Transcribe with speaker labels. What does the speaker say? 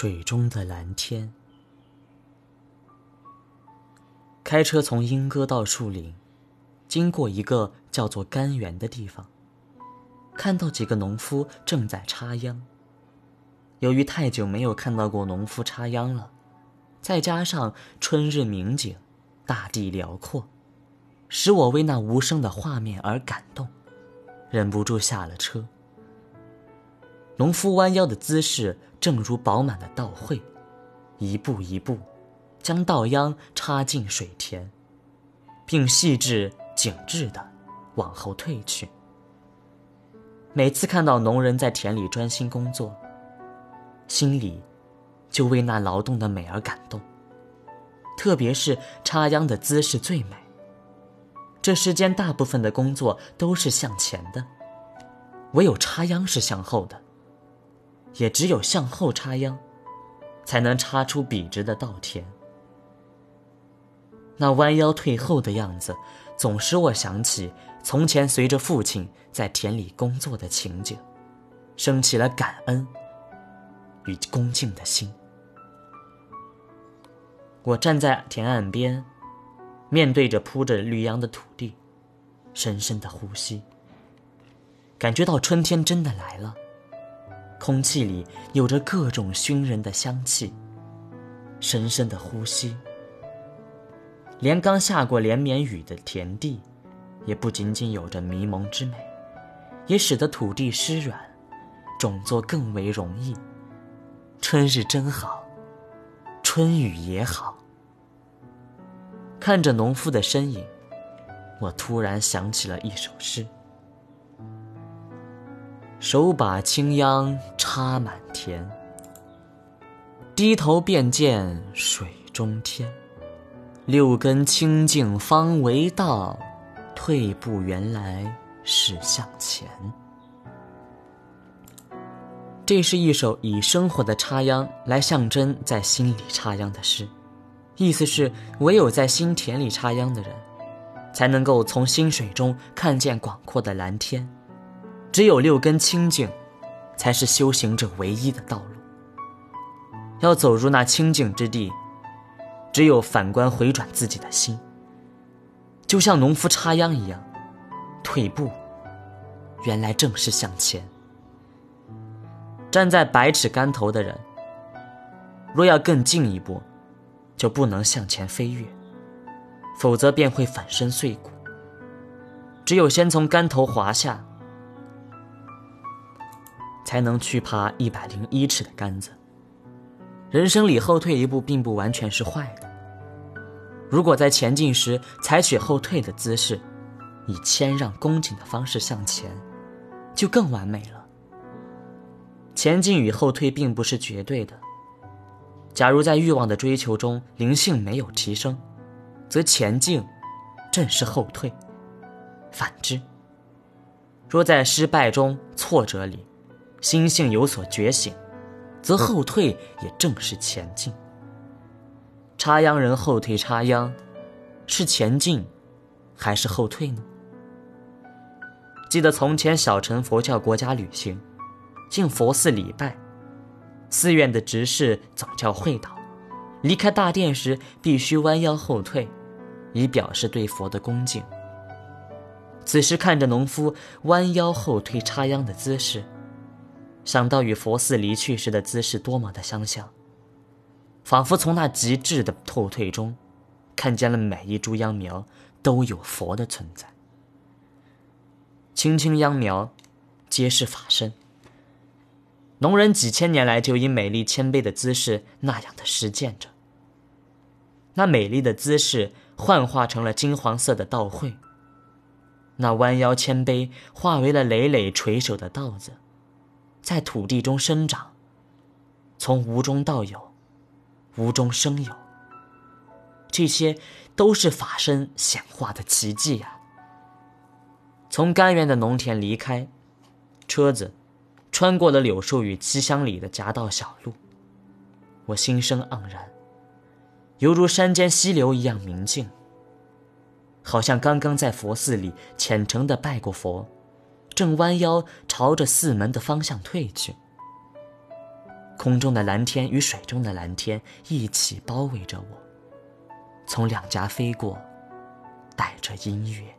Speaker 1: 水中的蓝天。开车从莺歌到树林，经过一个叫做甘源的地方，看到几个农夫正在插秧。由于太久没有看到过农夫插秧了，再加上春日明景，大地辽阔，使我为那无声的画面而感动，忍不住下了车。农夫弯腰的姿势，正如饱满的稻穗，一步一步，将稻秧插进水田，并细致紧致地往后退去。每次看到农人在田里专心工作，心里就为那劳动的美而感动。特别是插秧的姿势最美。这世间大部分的工作都是向前的，唯有插秧是向后的。也只有向后插秧，才能插出笔直的稻田。那弯腰退后的样子，总使我想起从前随着父亲在田里工作的情景，升起了感恩与恭敬的心。我站在田岸边，面对着铺着绿秧的土地，深深的呼吸，感觉到春天真的来了。空气里有着各种熏人的香气。深深的呼吸，连刚下过连绵雨的田地，也不仅仅有着迷蒙之美，也使得土地湿软，种作更为容易。春日真好，春雨也好。看着农夫的身影，我突然想起了一首诗。手把青秧插满田，低头便见水中天。六根清净方为道，退步原来是向前。这是一首以生活的插秧来象征在心里插秧的诗，意思是唯有在心田里插秧的人，才能够从心水中看见广阔的蓝天。只有六根清净，才是修行者唯一的道路。要走入那清净之地，只有反观回转自己的心，就像农夫插秧一样，退步，原来正是向前。站在百尺竿头的人，若要更进一步，就不能向前飞跃，否则便会粉身碎骨。只有先从竿头滑下。才能去爬一百零一尺的杆子。人生里后退一步并不完全是坏的。如果在前进时采取后退的姿势，以谦让恭谨的方式向前，就更完美了。前进与后退并不是绝对的。假如在欲望的追求中灵性没有提升，则前进正是后退；反之，若在失败中、挫折里，心性有所觉醒，则后退也正是前进。插秧人后退插秧，是前进，还是后退呢？记得从前小乘佛教国家旅行，进佛寺礼拜，寺院的执事总叫会导，离开大殿时必须弯腰后退，以表示对佛的恭敬。此时看着农夫弯腰后退插秧的姿势。想到与佛寺离去时的姿势多么的相像，仿佛从那极致的后退中，看见了每一株秧苗都有佛的存在。青青秧苗，皆是法身。农人几千年来就以美丽谦卑的姿势那样的实践着。那美丽的姿势幻化成了金黄色的稻穗，那弯腰谦卑化为了累累垂手的稻子。在土地中生长，从无中到有，无中生有，这些都是法身显化的奇迹呀！从甘源的农田离开，车子穿过了柳树与七乡里的夹道小路，我心生盎然，犹如山间溪流一样明净，好像刚刚在佛寺里虔诚的拜过佛。正弯腰朝着寺门的方向退去，空中的蓝天与水中的蓝天一起包围着我，从两颊飞过，带着音乐。